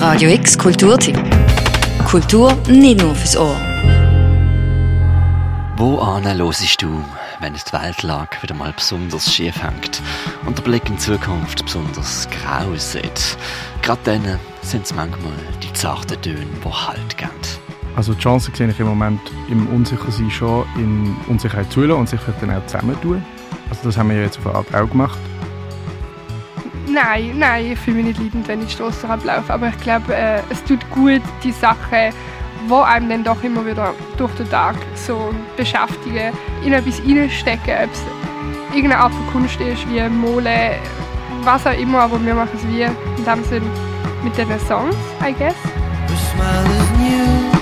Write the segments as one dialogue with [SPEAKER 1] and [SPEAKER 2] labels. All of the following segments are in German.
[SPEAKER 1] Radio X Kulturtipp. Kultur nicht nur fürs Ohr.
[SPEAKER 2] Wo hörst du, wenn es die Weltlage wieder mal besonders schief hängt und der Blick in die Zukunft besonders grau sieht? Gerade dann sind es manchmal die zarten Töne, die Halt geben.
[SPEAKER 3] Also die Chance sehe ich im Moment im Unsichersein schon in Unsicherheit zulassen und sich dann auch zusammentun. Also das haben wir jetzt auf eine Art auch gemacht.
[SPEAKER 4] Nein, nein, ich fühle mich nicht leidend, wenn ich die Straße laufe. Aber ich glaube, äh, es tut gut, die Sachen, die einem dann doch immer wieder durch den Tag so beschäftigen, in etwas reinstecken. Ob es irgendeine Art von Kunst ist, wie Mole, was auch immer, aber wir machen es wie in dem Sinn mit diesen Songs, I guess. Her smile is new.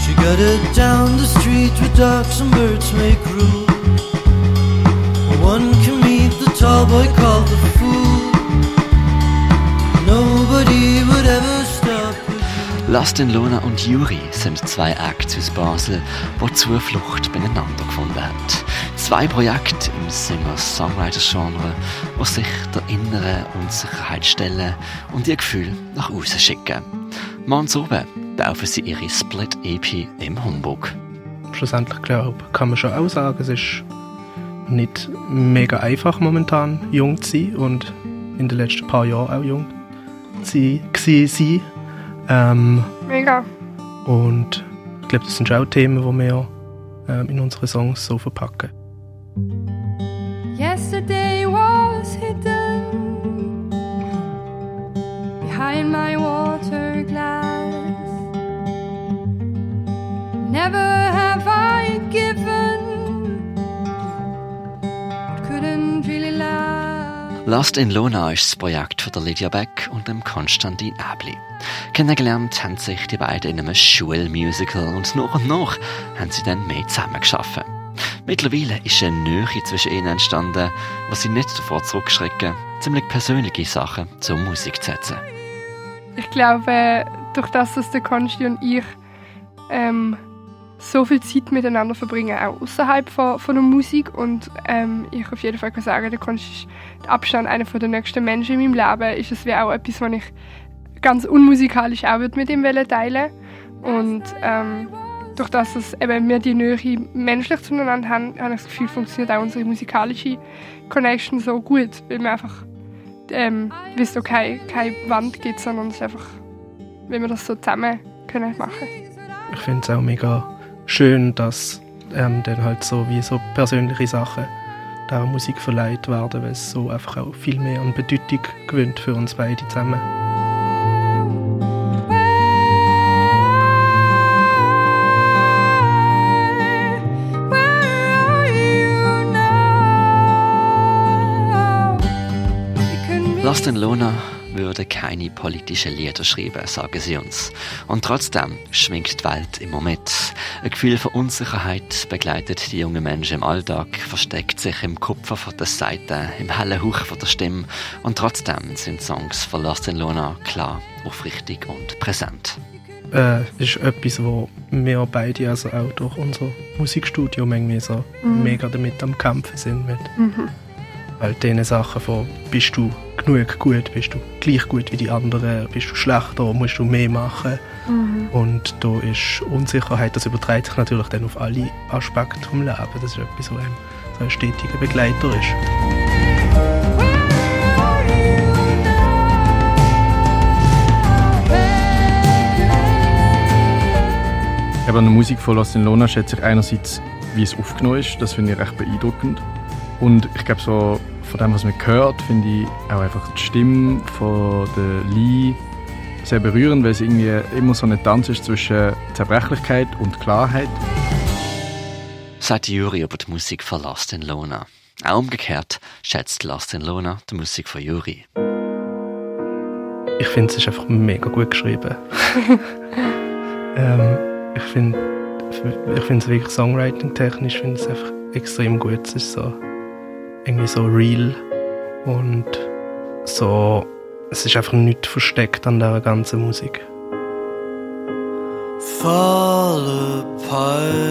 [SPEAKER 4] She got it down the street where ducks and birds make rules. One can meet the tall boy called the fool.
[SPEAKER 2] Lastin Lona und Juri sind zwei Acts aus Basel, die Zuflucht beieinander gefunden haben. Zwei Projekte im Singer-Songwriter-Genre, die sich der inneren Unsicherheit stellen und ihr Gefühl nach außen schicken. Morgens oben taufen sie ihre Split-EP im Humbug.
[SPEAKER 3] Schlussendlich glaube kann man schon auch sagen, es ist nicht mega einfach momentan jung zu sein und in den letzten paar Jahren auch jung zu sein. Ähm,
[SPEAKER 4] mega.
[SPEAKER 3] Und ich glaube, das sind auch Themen, die wir ähm, in unsere Songs so verpacken. Yesterday was hidden behind my water glass. Never
[SPEAKER 2] Last in Lona ist das Projekt von Lydia Beck und dem Konstantin Äbli. Kennengelernt haben sich die beiden in einem Schulmusical und nach und nach haben sie dann mehr zusammengeschaffen. Mittlerweile ist eine Nähe zwischen ihnen entstanden, was sie nicht davor zurückschrecken, ziemlich persönliche Sachen zur Musik zu setzen.
[SPEAKER 4] Ich glaube, durch das, dass der Konsti und ich ähm, so viel Zeit miteinander verbringen, auch außerhalb von, von der Musik. Und ähm, ich auf jeden Fall kann sagen, der Kunst ist der Abstand einer der nächsten Menschen in meinem Leben. Ist es wie auch etwas, was ich ganz unmusikalisch auch mit ihm teilen Und ähm, durch das, dass eben wir die Nähe menschlich zueinander haben, habe ich das Gefühl, funktioniert auch unsere musikalische Connection so gut, weil wir einfach ähm, wissen, okay, keine Wand gibt, sondern es einfach, wenn wir das so zusammen können machen.
[SPEAKER 3] Ich finde es auch mega schön, dass ähm, dann halt so wie so persönliche Sachen der Musik verleiht werden, weil es so einfach auch viel mehr an Bedeutung gewinnt für uns beide zusammen.
[SPEAKER 2] Lost in Luna würde keine politischen Lieder schreiben, sagen sie uns. Und trotzdem schwingt die Welt immer mit. Ein Gefühl von Unsicherheit begleitet die jungen Menschen im Alltag, versteckt sich im Kupfer von der Seite, im hellen Hauch von der Stimme. Und trotzdem sind Songs von Lost in Luna klar, aufrichtig und präsent.
[SPEAKER 3] Äh, ist etwas, wo wir beide also auch durch unser Musikstudio manchmal so mhm. mega damit am Kämpfen sind. Mit. Mhm. All diese Sachen von, bist du genug gut, bist du gleich gut wie die anderen, bist du schlechter, musst du mehr machen. Mhm. Und da ist Unsicherheit, das überträgt sich natürlich dann auf alle Aspekte des Lebens. Das ist etwas, was einem so ein stetiger Begleiter ist. Eben an der Musik von Los Lona schätze ich einerseits, wie es aufgenommen ist. Das finde ich recht beeindruckend. Und ich glaube, so von dem, was man hört, finde ich auch einfach die Stimme von der Lee sehr berührend, weil es irgendwie immer so ein Tanz ist zwischen Zerbrechlichkeit und Klarheit.
[SPEAKER 2] Sagt Juri über die Musik von Lost in Lona. Auch umgekehrt schätzt Lost in Lona die Musik von Juri.
[SPEAKER 3] Ich finde, es ist einfach mega gut geschrieben. ähm, ich finde ich finde es wirklich songwriting-technisch finde es einfach extrem gut. Es ist so irgendwie so real und so, es ist einfach nichts versteckt an der ganzen Musik. Fall apart,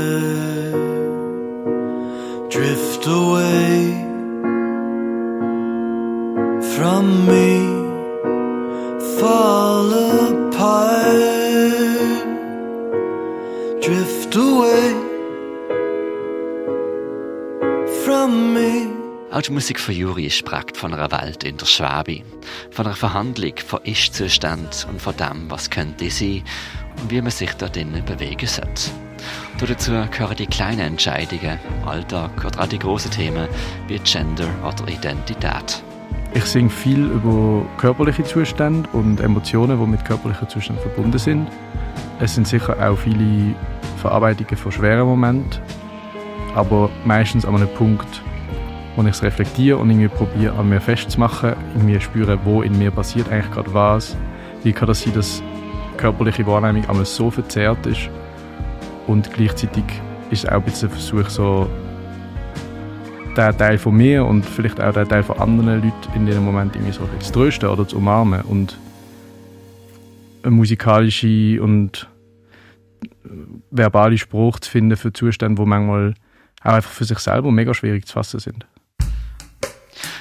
[SPEAKER 3] drift away from me,
[SPEAKER 2] die Musik von Juri prägt von einer Welt in der Schwäbe, von einer Verhandlung von Ist-Zustand und von dem, was könnte sein und wie man sich da drinnen bewegen sollte. Dazu gehören die kleinen Entscheidungen Alltag oder auch die großen Themen wie Gender oder Identität.
[SPEAKER 5] Ich singe viel über körperliche Zustände und Emotionen, die mit körperlichen Zuständen verbunden sind. Es sind sicher auch viele Verarbeitungen von schweren Momenten, aber meistens an einem Punkt, wo ich es reflektiere und irgendwie probiere, an mir festzumachen, irgendwie spüre, wo in mir passiert eigentlich gerade was. Wie kann das sein, dass körperliche Wahrnehmung einmal so verzerrt ist und gleichzeitig ist es auch ein bisschen ein Versuch, so der Teil von mir und vielleicht auch der Teil von anderen Leuten in diesem Moment irgendwie so zu trösten oder zu umarmen und eine musikalische und verbale Spruch zu finden für Zustände, die manchmal auch einfach für sich selber mega schwierig zu fassen sind.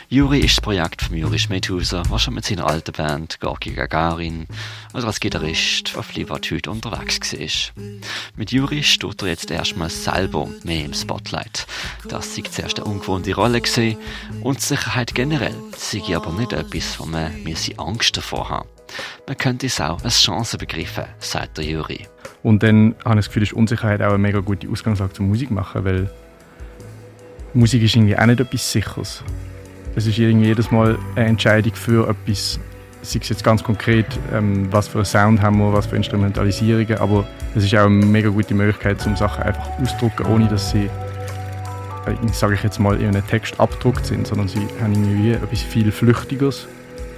[SPEAKER 2] Juri ist das Projekt von Juri Schmidhauser, der schon mit seiner alten Band Gorki Gagarin oder als Gitarrist auf Livatüt unterwegs war. Mit Juri steht er jetzt erstmal selber mehr im Spotlight. Das sei zuerst eine ungewohnte Rolle gewesen und Sicherheit generell sei aber nicht etwas, wo man mir sie Angst davor haben. Man könnte es auch als Chance begreifen, sagt der Juri.
[SPEAKER 5] Und dann habe ich das Gefühl, ist Unsicherheit auch eine mega gute Ausgangslage zum Musik machen, weil Musik ist irgendwie auch nicht etwas Sicheres. Es ist irgendwie jedes Mal eine Entscheidung für etwas, sei es jetzt ganz konkret, ähm, was für einen Sound haben wir, was für Instrumentalisierungen, aber es ist auch eine mega gute Möglichkeit, um Sachen einfach auszudrücken, ohne dass sie, äh, sage ich jetzt mal, in einem Text abgedruckt sind, sondern sie haben irgendwie etwas viel Flüchtiges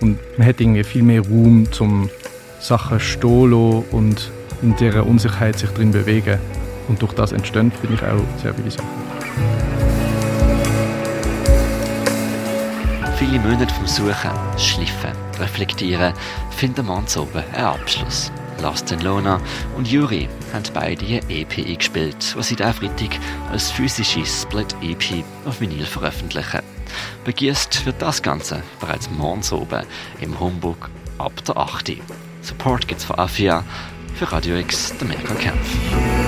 [SPEAKER 5] und man hat irgendwie viel mehr Raum, zum Sachen stehen und in dieser Unsicherheit sich drin bewegen. Und durch das entstehen, finde ich, auch sehr viele Sachen.
[SPEAKER 2] Viele Monate vom Suchen, Schliffen, Reflektieren finden manns oben einen Abschluss. Last Lona und Yuri haben beide eine EP eingespielt, was sie diesen Freitag als physische Split-EP auf Vinyl veröffentlichen. Begießt wird das Ganze bereits morgens oben im Humbug ab der 8. Support gibt's von Afia, für Radio X der Mirko Kempf.